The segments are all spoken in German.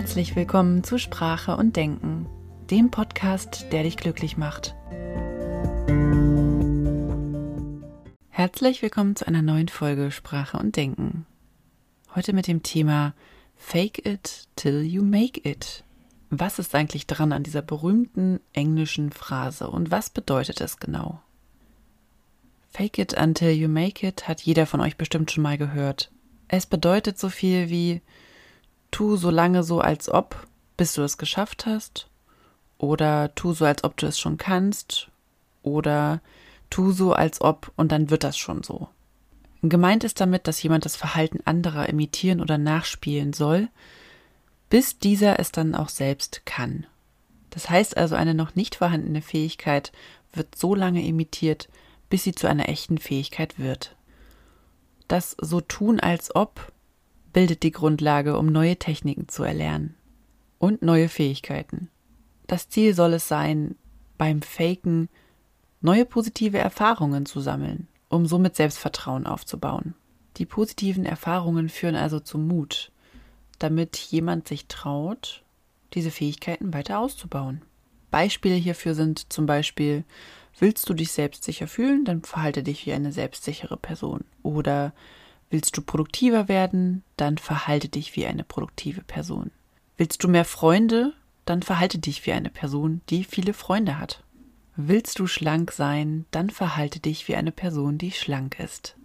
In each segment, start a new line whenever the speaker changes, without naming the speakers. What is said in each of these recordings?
Herzlich willkommen zu Sprache und Denken, dem Podcast, der dich glücklich macht. Herzlich willkommen zu einer neuen Folge Sprache und Denken. Heute mit dem Thema Fake it till you make it. Was ist eigentlich dran an dieser berühmten englischen Phrase und was bedeutet es genau? Fake it until you make it hat jeder von euch bestimmt schon mal gehört. Es bedeutet so viel wie tu so lange so, als ob, bis du es geschafft hast, oder tu so, als ob du es schon kannst, oder tu so, als ob, und dann wird das schon so. Gemeint ist damit, dass jemand das Verhalten anderer imitieren oder nachspielen soll, bis dieser es dann auch selbst kann. Das heißt also, eine noch nicht vorhandene Fähigkeit wird so lange imitiert, bis sie zu einer echten Fähigkeit wird. Das so tun als ob bildet die Grundlage, um neue Techniken zu erlernen und neue Fähigkeiten. Das Ziel soll es sein, beim Faken neue positive Erfahrungen zu sammeln, um somit Selbstvertrauen aufzubauen. Die positiven Erfahrungen führen also zu Mut, damit jemand sich traut, diese Fähigkeiten weiter auszubauen. Beispiele hierfür sind zum Beispiel, willst du dich selbstsicher fühlen, dann verhalte dich wie eine selbstsichere Person. Oder Willst du produktiver werden, dann verhalte dich wie eine produktive Person. Willst du mehr Freunde, dann verhalte dich wie eine Person, die viele Freunde hat. Willst du schlank sein, dann verhalte dich wie eine Person, die schlank ist.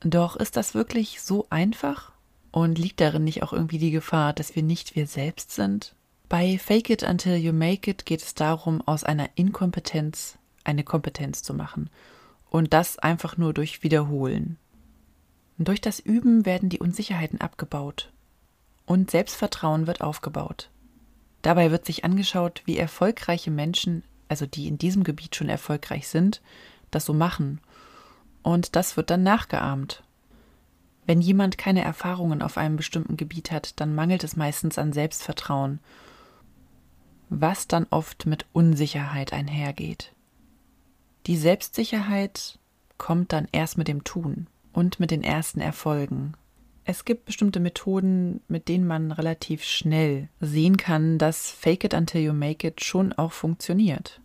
Doch ist das wirklich so einfach? Und liegt darin nicht auch irgendwie die Gefahr, dass wir nicht wir selbst sind? Bei Fake It Until You Make It geht es darum, aus einer Inkompetenz eine Kompetenz zu machen. Und das einfach nur durch Wiederholen. Und durch das Üben werden die Unsicherheiten abgebaut und Selbstvertrauen wird aufgebaut. Dabei wird sich angeschaut, wie erfolgreiche Menschen, also die in diesem Gebiet schon erfolgreich sind, das so machen. Und das wird dann nachgeahmt. Wenn jemand keine Erfahrungen auf einem bestimmten Gebiet hat, dann mangelt es meistens an Selbstvertrauen, was dann oft mit Unsicherheit einhergeht. Die Selbstsicherheit kommt dann erst mit dem Tun und mit den ersten Erfolgen. Es gibt bestimmte Methoden, mit denen man relativ schnell sehen kann, dass Fake it until you make it schon auch funktioniert.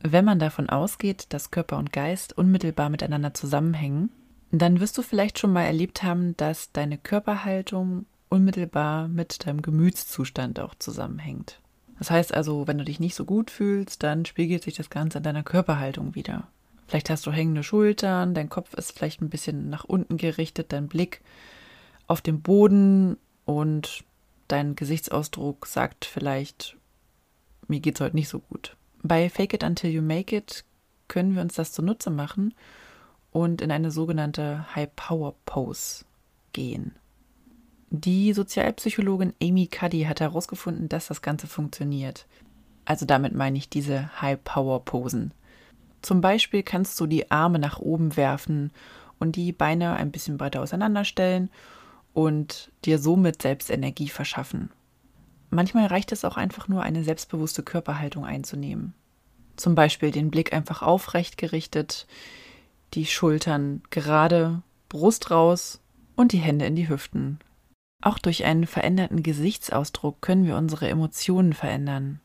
Wenn man davon ausgeht, dass Körper und Geist unmittelbar miteinander zusammenhängen, dann wirst du vielleicht schon mal erlebt haben, dass deine Körperhaltung unmittelbar mit deinem Gemütszustand auch zusammenhängt. Das heißt also, wenn du dich nicht so gut fühlst, dann spiegelt sich das Ganze in deiner Körperhaltung wieder. Vielleicht hast du hängende Schultern, dein Kopf ist vielleicht ein bisschen nach unten gerichtet, dein Blick auf dem Boden und dein Gesichtsausdruck sagt vielleicht, mir geht's heute nicht so gut. Bei Fake It Until You Make It können wir uns das zunutze machen und in eine sogenannte High Power Pose gehen. Die Sozialpsychologin Amy Cuddy hat herausgefunden, dass das Ganze funktioniert. Also damit meine ich diese High Power Posen. Zum Beispiel kannst du die Arme nach oben werfen und die Beine ein bisschen breiter auseinanderstellen und dir somit selbst Energie verschaffen. Manchmal reicht es auch einfach nur, eine selbstbewusste Körperhaltung einzunehmen. Zum Beispiel den Blick einfach aufrecht gerichtet, die Schultern gerade, Brust raus und die Hände in die Hüften. Auch durch einen veränderten Gesichtsausdruck können wir unsere Emotionen verändern.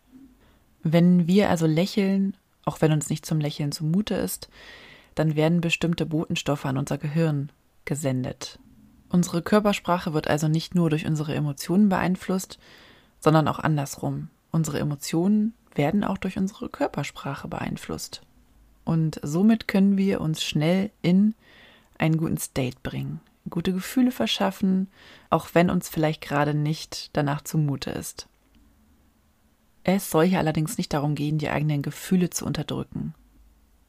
Wenn wir also lächeln auch wenn uns nicht zum Lächeln zumute ist, dann werden bestimmte Botenstoffe an unser Gehirn gesendet. Unsere Körpersprache wird also nicht nur durch unsere Emotionen beeinflusst, sondern auch andersrum. Unsere Emotionen werden auch durch unsere Körpersprache beeinflusst. Und somit können wir uns schnell in einen guten State bringen, gute Gefühle verschaffen, auch wenn uns vielleicht gerade nicht danach zumute ist. Es soll hier allerdings nicht darum gehen, die eigenen Gefühle zu unterdrücken.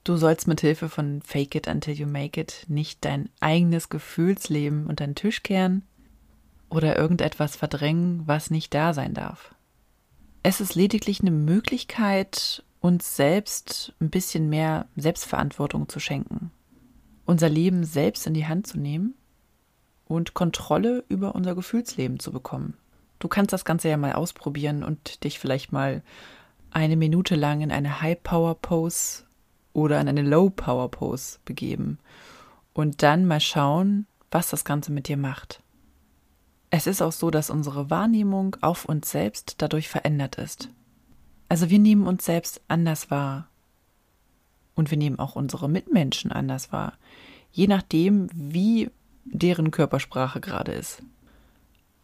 Du sollst mit Hilfe von Fake It Until You Make It nicht dein eigenes Gefühlsleben unter den Tisch kehren oder irgendetwas verdrängen, was nicht da sein darf. Es ist lediglich eine Möglichkeit, uns selbst ein bisschen mehr Selbstverantwortung zu schenken, unser Leben selbst in die Hand zu nehmen und Kontrolle über unser Gefühlsleben zu bekommen. Du kannst das Ganze ja mal ausprobieren und dich vielleicht mal eine Minute lang in eine High Power Pose oder in eine Low Power Pose begeben und dann mal schauen, was das Ganze mit dir macht. Es ist auch so, dass unsere Wahrnehmung auf uns selbst dadurch verändert ist. Also wir nehmen uns selbst anders wahr. Und wir nehmen auch unsere Mitmenschen anders wahr, je nachdem, wie deren Körpersprache gerade ist.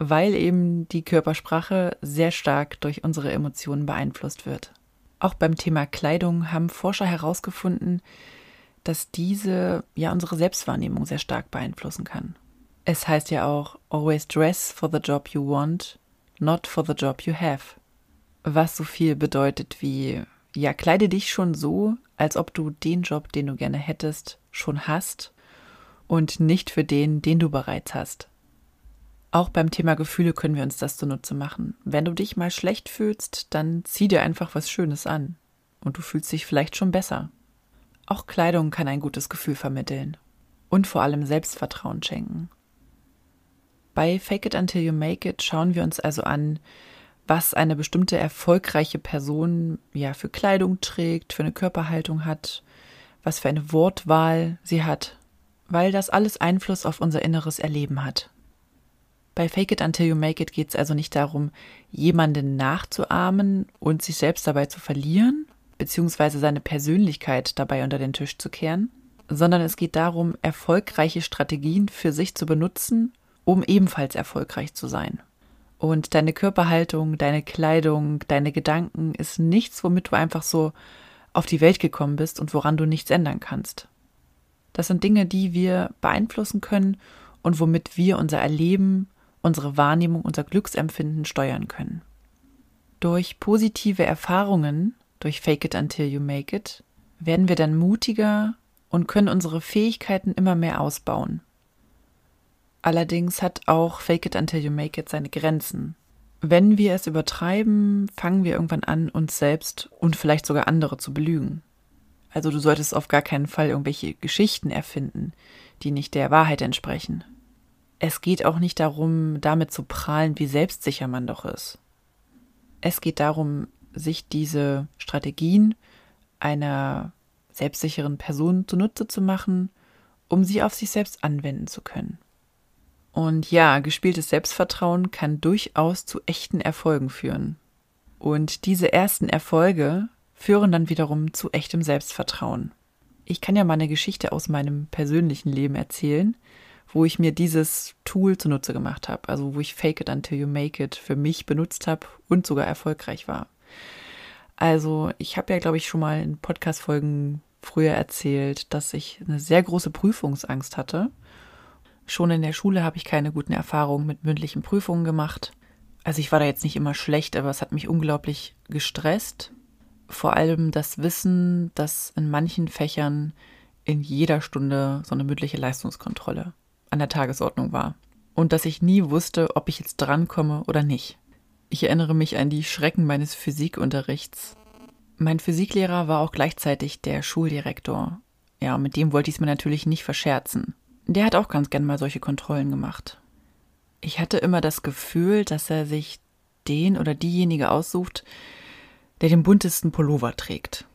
Weil eben die Körpersprache sehr stark durch unsere Emotionen beeinflusst wird. Auch beim Thema Kleidung haben Forscher herausgefunden, dass diese ja unsere Selbstwahrnehmung sehr stark beeinflussen kann. Es heißt ja auch, always dress for the job you want, not for the job you have. Was so viel bedeutet wie, ja, kleide dich schon so, als ob du den Job, den du gerne hättest, schon hast und nicht für den, den du bereits hast. Auch beim Thema Gefühle können wir uns das zunutze machen. Wenn du dich mal schlecht fühlst, dann zieh dir einfach was Schönes an und du fühlst dich vielleicht schon besser. Auch Kleidung kann ein gutes Gefühl vermitteln und vor allem Selbstvertrauen schenken. Bei Fake It Until You Make It schauen wir uns also an, was eine bestimmte erfolgreiche Person ja für Kleidung trägt, für eine Körperhaltung hat, was für eine Wortwahl sie hat, weil das alles Einfluss auf unser inneres Erleben hat. Bei Fake It Until You Make It geht es also nicht darum, jemanden nachzuahmen und sich selbst dabei zu verlieren, beziehungsweise seine Persönlichkeit dabei unter den Tisch zu kehren, sondern es geht darum, erfolgreiche Strategien für sich zu benutzen, um ebenfalls erfolgreich zu sein. Und deine Körperhaltung, deine Kleidung, deine Gedanken ist nichts, womit du einfach so auf die Welt gekommen bist und woran du nichts ändern kannst. Das sind Dinge, die wir beeinflussen können und womit wir unser Erleben, unsere Wahrnehmung, unser Glücksempfinden steuern können. Durch positive Erfahrungen, durch Fake It Until You Make It, werden wir dann mutiger und können unsere Fähigkeiten immer mehr ausbauen. Allerdings hat auch Fake It Until You Make It seine Grenzen. Wenn wir es übertreiben, fangen wir irgendwann an, uns selbst und vielleicht sogar andere zu belügen. Also du solltest auf gar keinen Fall irgendwelche Geschichten erfinden, die nicht der Wahrheit entsprechen. Es geht auch nicht darum, damit zu prahlen, wie selbstsicher man doch ist. Es geht darum, sich diese Strategien einer selbstsicheren Person zunutze zu machen, um sie auf sich selbst anwenden zu können. Und ja, gespieltes Selbstvertrauen kann durchaus zu echten Erfolgen führen. Und diese ersten Erfolge führen dann wiederum zu echtem Selbstvertrauen. Ich kann ja mal eine Geschichte aus meinem persönlichen Leben erzählen, wo ich mir dieses Tool zunutze gemacht habe, also wo ich Fake it until you make it für mich benutzt habe und sogar erfolgreich war. Also ich habe ja, glaube ich, schon mal in Podcast-Folgen früher erzählt, dass ich eine sehr große Prüfungsangst hatte Schon in der Schule habe ich keine guten Erfahrungen mit mündlichen Prüfungen gemacht. Also ich war da jetzt nicht immer schlecht, aber es hat mich unglaublich gestresst. Vor allem das Wissen, dass in manchen Fächern in jeder Stunde so eine mündliche Leistungskontrolle an der Tagesordnung war. Und dass ich nie wusste, ob ich jetzt drankomme oder nicht. Ich erinnere mich an die Schrecken meines Physikunterrichts. Mein Physiklehrer war auch gleichzeitig der Schuldirektor. Ja, mit dem wollte ich es mir natürlich nicht verscherzen der hat auch ganz gern mal solche Kontrollen gemacht. Ich hatte immer das Gefühl, dass er sich den oder diejenige aussucht, der den buntesten Pullover trägt.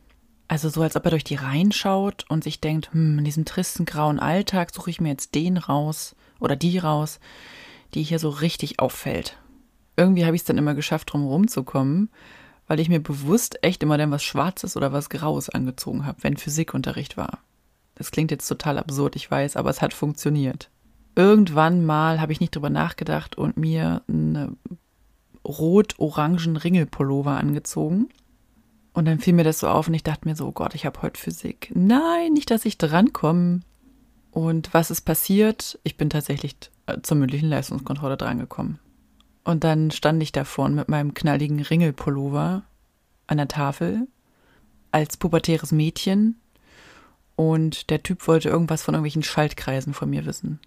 Also so, als ob er durch die Reihen schaut und sich denkt, hm, in diesem tristen grauen Alltag suche ich mir jetzt den raus oder die raus, die hier so richtig auffällt. Irgendwie habe ich es dann immer geschafft, drum rumzukommen, weil ich mir bewusst echt immer dann was Schwarzes oder was Graues angezogen habe, wenn Physikunterricht war. Das klingt jetzt total absurd, ich weiß, aber es hat funktioniert. Irgendwann mal habe ich nicht drüber nachgedacht und mir einen rot-orangen Ringelpullover angezogen. Und dann fiel mir das so auf und ich dachte mir so, oh Gott, ich habe heute Physik. Nein, nicht, dass ich drankomme. Und was ist passiert? Ich bin tatsächlich zur mündlichen Leistungskontrolle drangekommen. Und dann stand ich da vorne mit meinem knalligen Ringelpullover an der Tafel als pubertäres Mädchen und der Typ wollte irgendwas von irgendwelchen Schaltkreisen von mir wissen.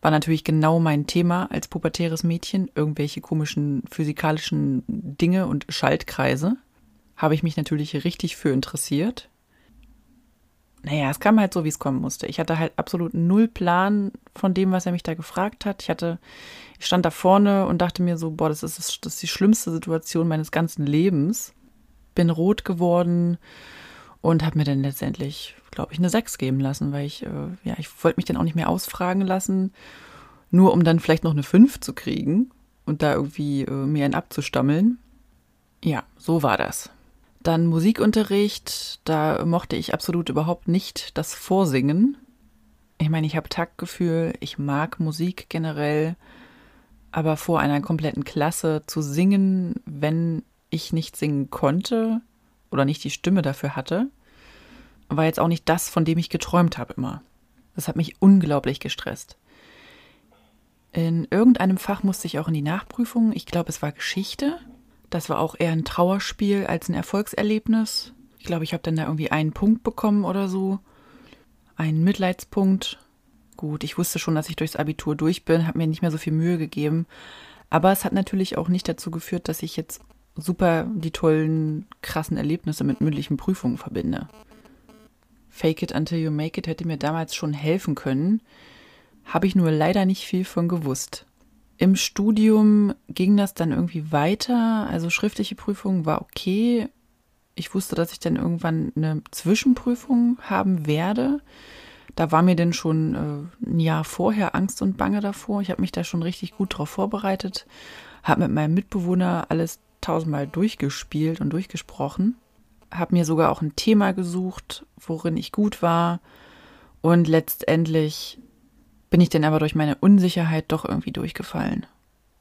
War natürlich genau mein Thema als pubertäres Mädchen, irgendwelche komischen physikalischen Dinge und Schaltkreise. Habe ich mich natürlich richtig für interessiert. Naja, es kam halt so, wie es kommen musste. Ich hatte halt absolut null Plan von dem, was er mich da gefragt hat. Ich hatte, ich stand da vorne und dachte mir so, boah, das ist, das ist die schlimmste Situation meines ganzen Lebens. Bin rot geworden und habe mir dann letztendlich glaube ich, eine 6 geben lassen, weil ich, äh, ja, ich wollte mich dann auch nicht mehr ausfragen lassen. nur um dann vielleicht noch eine 5 zu kriegen und da irgendwie äh, mir einen abzustammeln. Ja, so war das. Dann Musikunterricht, da mochte ich absolut überhaupt nicht das Vorsingen. Ich meine, ich habe Taktgefühl, ich mag Musik generell, aber vor einer kompletten Klasse zu singen, wenn ich nicht singen konnte oder nicht die Stimme dafür hatte, war jetzt auch nicht das, von dem ich geträumt habe immer. Das hat mich unglaublich gestresst. In irgendeinem Fach musste ich auch in die Nachprüfung. Ich glaube, es war Geschichte. Das war auch eher ein Trauerspiel als ein Erfolgserlebnis. Ich glaube, ich habe dann da irgendwie einen Punkt bekommen oder so. Einen Mitleidspunkt. Gut, ich wusste schon, dass ich durchs Abitur durch bin, habe mir nicht mehr so viel Mühe gegeben. Aber es hat natürlich auch nicht dazu geführt, dass ich jetzt super die tollen, krassen Erlebnisse mit mündlichen Prüfungen verbinde. Fake it until you make it hätte mir damals schon helfen können, habe ich nur leider nicht viel von gewusst. Im Studium ging das dann irgendwie weiter. Also schriftliche Prüfung war okay. Ich wusste, dass ich dann irgendwann eine Zwischenprüfung haben werde. Da war mir denn schon äh, ein Jahr vorher Angst und Bange davor. Ich habe mich da schon richtig gut drauf vorbereitet, habe mit meinem Mitbewohner alles tausendmal durchgespielt und durchgesprochen, habe mir sogar auch ein Thema gesucht, worin ich gut war. Und letztendlich bin ich denn aber durch meine Unsicherheit doch irgendwie durchgefallen.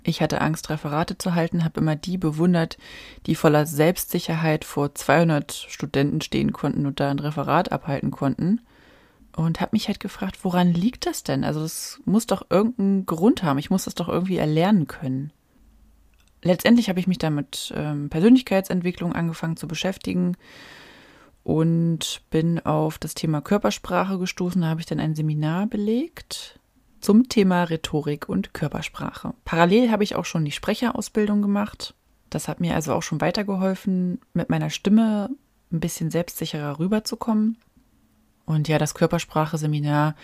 Ich hatte Angst, Referate zu halten, habe immer die bewundert, die voller Selbstsicherheit vor 200 Studenten stehen konnten und da ein Referat abhalten konnten. Und habe mich halt gefragt, woran liegt das denn? Also es muss doch irgendeinen Grund haben. Ich muss das doch irgendwie erlernen können. Letztendlich habe ich mich dann mit ähm, Persönlichkeitsentwicklung angefangen zu beschäftigen und bin auf das Thema Körpersprache gestoßen. Da habe ich dann ein Seminar belegt zum Thema Rhetorik und Körpersprache. Parallel habe ich auch schon die Sprecherausbildung gemacht. Das hat mir also auch schon weitergeholfen, mit meiner Stimme ein bisschen selbstsicherer rüberzukommen. Und ja, das Körpersprache-Seminar,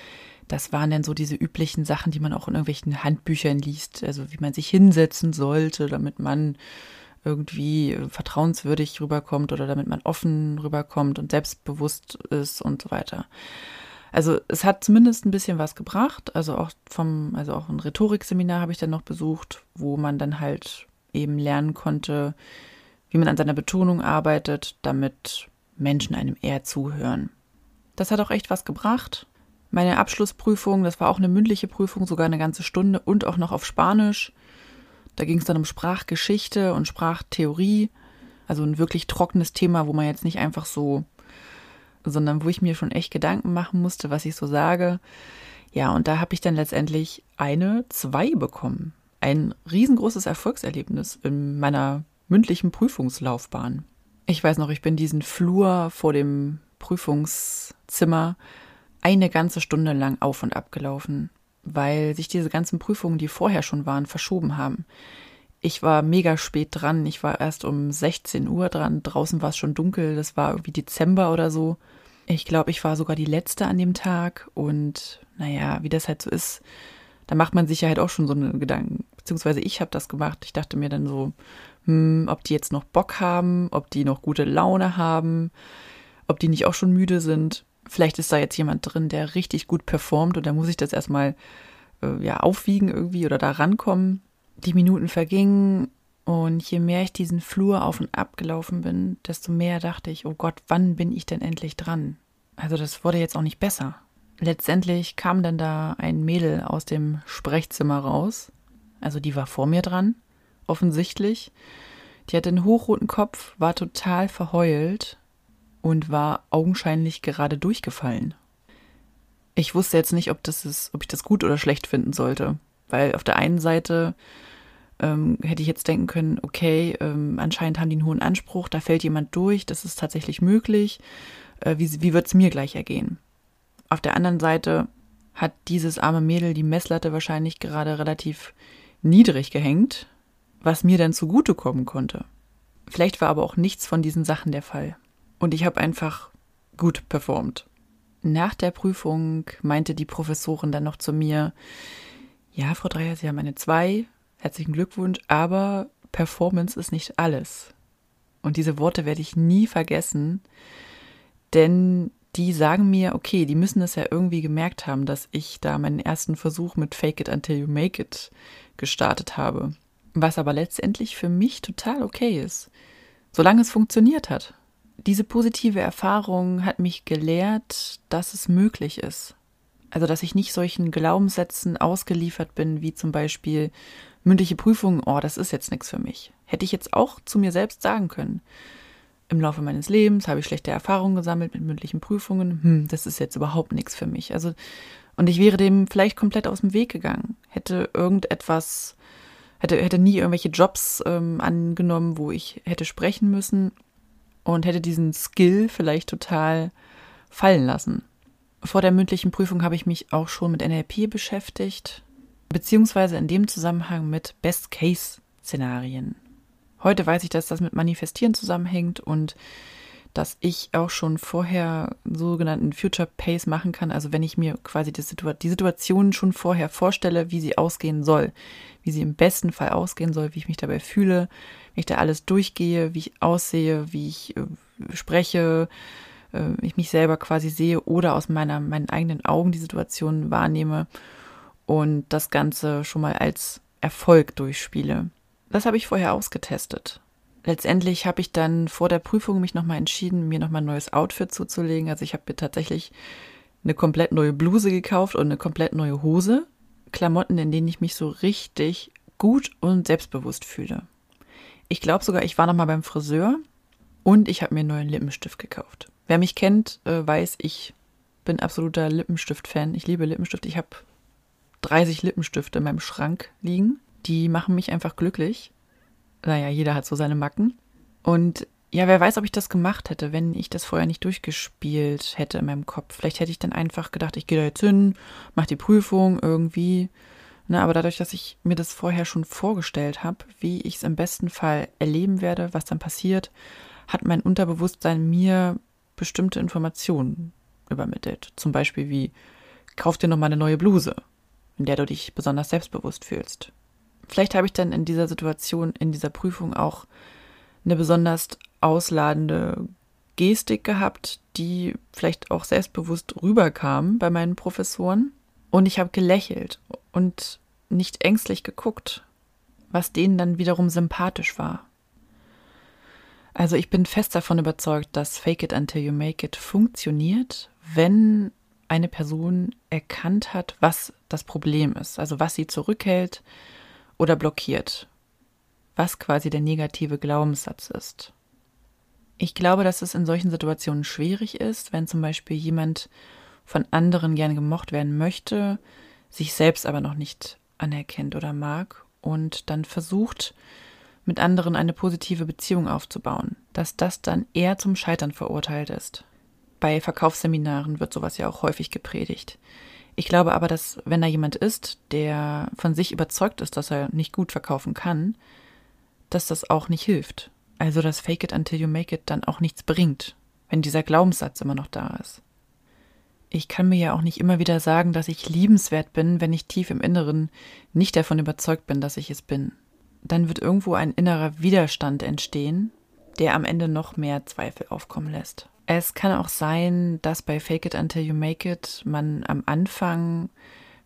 das waren dann so diese üblichen Sachen, die man auch in irgendwelchen Handbüchern liest. Also wie man sich hinsetzen sollte, damit man irgendwie vertrauenswürdig rüberkommt oder damit man offen rüberkommt und selbstbewusst ist und so weiter. Also es hat zumindest ein bisschen was gebracht. Also auch vom, also auch ein Rhetorikseminar habe ich dann noch besucht, wo man dann halt eben lernen konnte, wie man an seiner Betonung arbeitet, damit Menschen einem eher zuhören. Das hat auch echt was gebracht. Meine Abschlussprüfung, das war auch eine mündliche Prüfung, sogar eine ganze Stunde und auch noch auf Spanisch. Da ging es dann um Sprachgeschichte und Sprachtheorie. Also ein wirklich trockenes Thema, wo man jetzt nicht einfach so sondern wo ich mir schon echt Gedanken machen musste, was ich so sage. Ja, und da habe ich dann letztendlich eine zwei bekommen. Ein riesengroßes Erfolgserlebnis in meiner mündlichen Prüfungslaufbahn. Ich weiß noch, ich bin diesen Flur vor dem Prüfungszimmer eine ganze Stunde lang auf und ab gelaufen, weil sich diese ganzen Prüfungen, die vorher schon waren, verschoben haben. Ich war mega spät dran. Ich war erst um 16 Uhr dran. Draußen war es schon dunkel. Das war irgendwie Dezember oder so. Ich glaube, ich war sogar die letzte an dem Tag und naja, wie das halt so ist, da macht man sich ja halt auch schon so eine Gedanken. Beziehungsweise ich habe das gemacht. Ich dachte mir dann so, hm, ob die jetzt noch Bock haben, ob die noch gute Laune haben, ob die nicht auch schon müde sind. Vielleicht ist da jetzt jemand drin, der richtig gut performt und da muss ich das erstmal äh, ja, aufwiegen irgendwie oder da rankommen. Die Minuten vergingen und je mehr ich diesen Flur auf und ab gelaufen bin, desto mehr dachte ich, oh Gott, wann bin ich denn endlich dran? Also das wurde jetzt auch nicht besser. Letztendlich kam dann da ein Mädel aus dem Sprechzimmer raus. Also die war vor mir dran, offensichtlich. Die hatte einen hochroten Kopf, war total verheult und war augenscheinlich gerade durchgefallen. Ich wusste jetzt nicht, ob das ist, ob ich das gut oder schlecht finden sollte, weil auf der einen Seite ähm, hätte ich jetzt denken können, okay, ähm, anscheinend haben die einen hohen Anspruch, da fällt jemand durch, das ist tatsächlich möglich. Äh, wie wie wird es mir gleich ergehen? Auf der anderen Seite hat dieses arme Mädel die Messlatte wahrscheinlich gerade relativ niedrig gehängt, was mir dann zugutekommen konnte. Vielleicht war aber auch nichts von diesen Sachen der Fall. Und ich habe einfach gut performt. Nach der Prüfung meinte die Professorin dann noch zu mir, ja, Frau Dreier, Sie haben eine 2, herzlichen Glückwunsch, aber Performance ist nicht alles. Und diese Worte werde ich nie vergessen, denn die sagen mir, okay, die müssen es ja irgendwie gemerkt haben, dass ich da meinen ersten Versuch mit Fake It Until You Make It gestartet habe. Was aber letztendlich für mich total okay ist, solange es funktioniert hat. Diese positive Erfahrung hat mich gelehrt, dass es möglich ist. Also, dass ich nicht solchen Glaubenssätzen ausgeliefert bin, wie zum Beispiel mündliche Prüfungen, oh, das ist jetzt nichts für mich. Hätte ich jetzt auch zu mir selbst sagen können im Laufe meines Lebens habe ich schlechte Erfahrungen gesammelt mit mündlichen Prüfungen. Hm, das ist jetzt überhaupt nichts für mich. Also, und ich wäre dem vielleicht komplett aus dem Weg gegangen. Hätte irgendetwas, hätte, hätte nie irgendwelche Jobs ähm, angenommen, wo ich hätte sprechen müssen und hätte diesen Skill vielleicht total fallen lassen. Vor der mündlichen Prüfung habe ich mich auch schon mit NLP beschäftigt, beziehungsweise in dem Zusammenhang mit Best-Case-Szenarien. Heute weiß ich, dass das mit Manifestieren zusammenhängt und dass ich auch schon vorher sogenannten Future Pace machen kann. Also wenn ich mir quasi die, Situ die Situation schon vorher vorstelle, wie sie ausgehen soll, wie sie im besten Fall ausgehen soll, wie ich mich dabei fühle, wie ich da alles durchgehe, wie ich aussehe, wie ich äh, spreche, äh, ich mich selber quasi sehe oder aus meiner, meinen eigenen Augen die Situation wahrnehme und das Ganze schon mal als Erfolg durchspiele. Das habe ich vorher ausgetestet. Letztendlich habe ich dann vor der Prüfung mich nochmal entschieden, mir nochmal ein neues Outfit zuzulegen. Also ich habe mir tatsächlich eine komplett neue Bluse gekauft und eine komplett neue Hose. Klamotten, in denen ich mich so richtig gut und selbstbewusst fühle. Ich glaube sogar, ich war nochmal beim Friseur und ich habe mir einen neuen Lippenstift gekauft. Wer mich kennt, äh, weiß, ich bin absoluter Lippenstift-Fan. Ich liebe Lippenstift. Ich habe 30 Lippenstifte in meinem Schrank liegen die machen mich einfach glücklich. Naja, jeder hat so seine Macken. Und ja, wer weiß, ob ich das gemacht hätte, wenn ich das vorher nicht durchgespielt hätte in meinem Kopf. Vielleicht hätte ich dann einfach gedacht, ich gehe da jetzt hin, mache die Prüfung irgendwie. Na, aber dadurch, dass ich mir das vorher schon vorgestellt habe, wie ich es im besten Fall erleben werde, was dann passiert, hat mein Unterbewusstsein mir bestimmte Informationen übermittelt. Zum Beispiel wie, kauf dir noch mal eine neue Bluse, in der du dich besonders selbstbewusst fühlst. Vielleicht habe ich dann in dieser Situation, in dieser Prüfung auch eine besonders ausladende Gestik gehabt, die vielleicht auch selbstbewusst rüberkam bei meinen Professoren. Und ich habe gelächelt und nicht ängstlich geguckt, was denen dann wiederum sympathisch war. Also ich bin fest davon überzeugt, dass Fake It Until You Make It funktioniert, wenn eine Person erkannt hat, was das Problem ist, also was sie zurückhält, oder blockiert, was quasi der negative Glaubenssatz ist. Ich glaube, dass es in solchen Situationen schwierig ist, wenn zum Beispiel jemand von anderen gern gemocht werden möchte, sich selbst aber noch nicht anerkennt oder mag und dann versucht, mit anderen eine positive Beziehung aufzubauen, dass das dann eher zum Scheitern verurteilt ist. Bei Verkaufsseminaren wird sowas ja auch häufig gepredigt. Ich glaube aber, dass wenn da jemand ist, der von sich überzeugt ist, dass er nicht gut verkaufen kann, dass das auch nicht hilft. Also dass Fake it until you make it dann auch nichts bringt, wenn dieser Glaubenssatz immer noch da ist. Ich kann mir ja auch nicht immer wieder sagen, dass ich liebenswert bin, wenn ich tief im Inneren nicht davon überzeugt bin, dass ich es bin. Dann wird irgendwo ein innerer Widerstand entstehen, der am Ende noch mehr Zweifel aufkommen lässt. Es kann auch sein, dass bei Fake It Until You Make It man am Anfang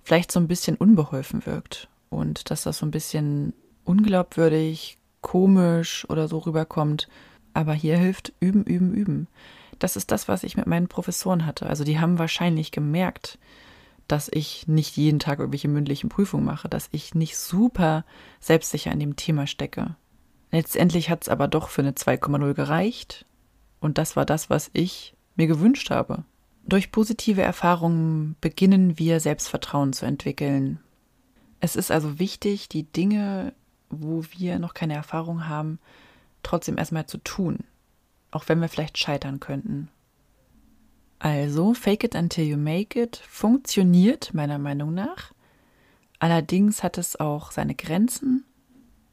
vielleicht so ein bisschen unbeholfen wirkt und dass das so ein bisschen unglaubwürdig, komisch oder so rüberkommt. Aber hier hilft üben, üben, üben. Das ist das, was ich mit meinen Professoren hatte. Also die haben wahrscheinlich gemerkt, dass ich nicht jeden Tag irgendwelche mündlichen Prüfungen mache, dass ich nicht super selbstsicher in dem Thema stecke. Letztendlich hat es aber doch für eine 2,0 gereicht und das war das, was ich mir gewünscht habe. Durch positive Erfahrungen beginnen wir Selbstvertrauen zu entwickeln. Es ist also wichtig, die Dinge, wo wir noch keine Erfahrung haben, trotzdem erstmal zu tun, auch wenn wir vielleicht scheitern könnten. Also, fake it until you make it funktioniert meiner Meinung nach. Allerdings hat es auch seine Grenzen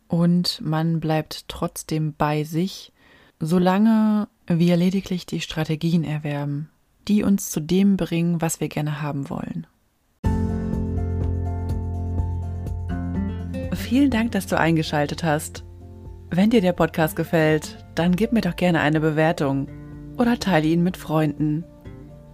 und man bleibt trotzdem bei sich, solange wir lediglich die Strategien erwerben, die uns zu dem bringen, was wir gerne haben wollen. Vielen Dank, dass du eingeschaltet hast. Wenn dir der Podcast gefällt, dann gib mir doch gerne eine Bewertung oder teile ihn mit Freunden.